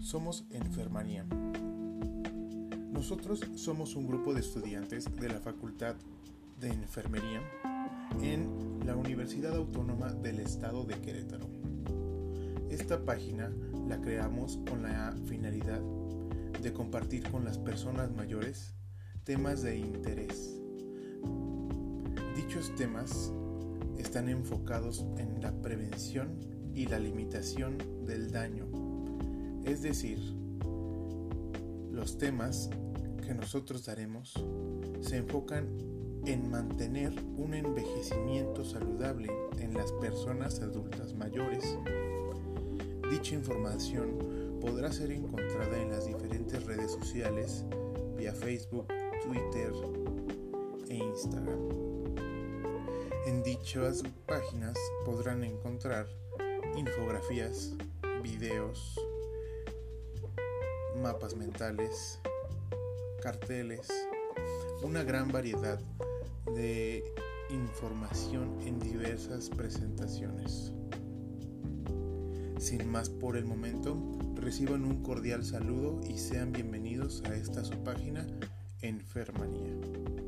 somos Enfermaría. Nosotros somos un grupo de estudiantes de la Facultad de Enfermería en la Universidad Autónoma del Estado de Querétaro. Esta página la creamos con la finalidad de compartir con las personas mayores temas de interés. Dichos temas están enfocados en la prevención y la limitación del daño, es decir, los temas que nosotros daremos se enfocan en mantener un envejecimiento saludable en las personas adultas mayores. Dicha información podrá ser encontrada en las diferentes redes sociales vía Facebook, Twitter e Instagram. En dichas páginas podrán encontrar infografías, videos, mapas mentales, carteles, una gran variedad de información en diversas presentaciones. Sin más por el momento, reciban un cordial saludo y sean bienvenidos a esta su página Enfermanía.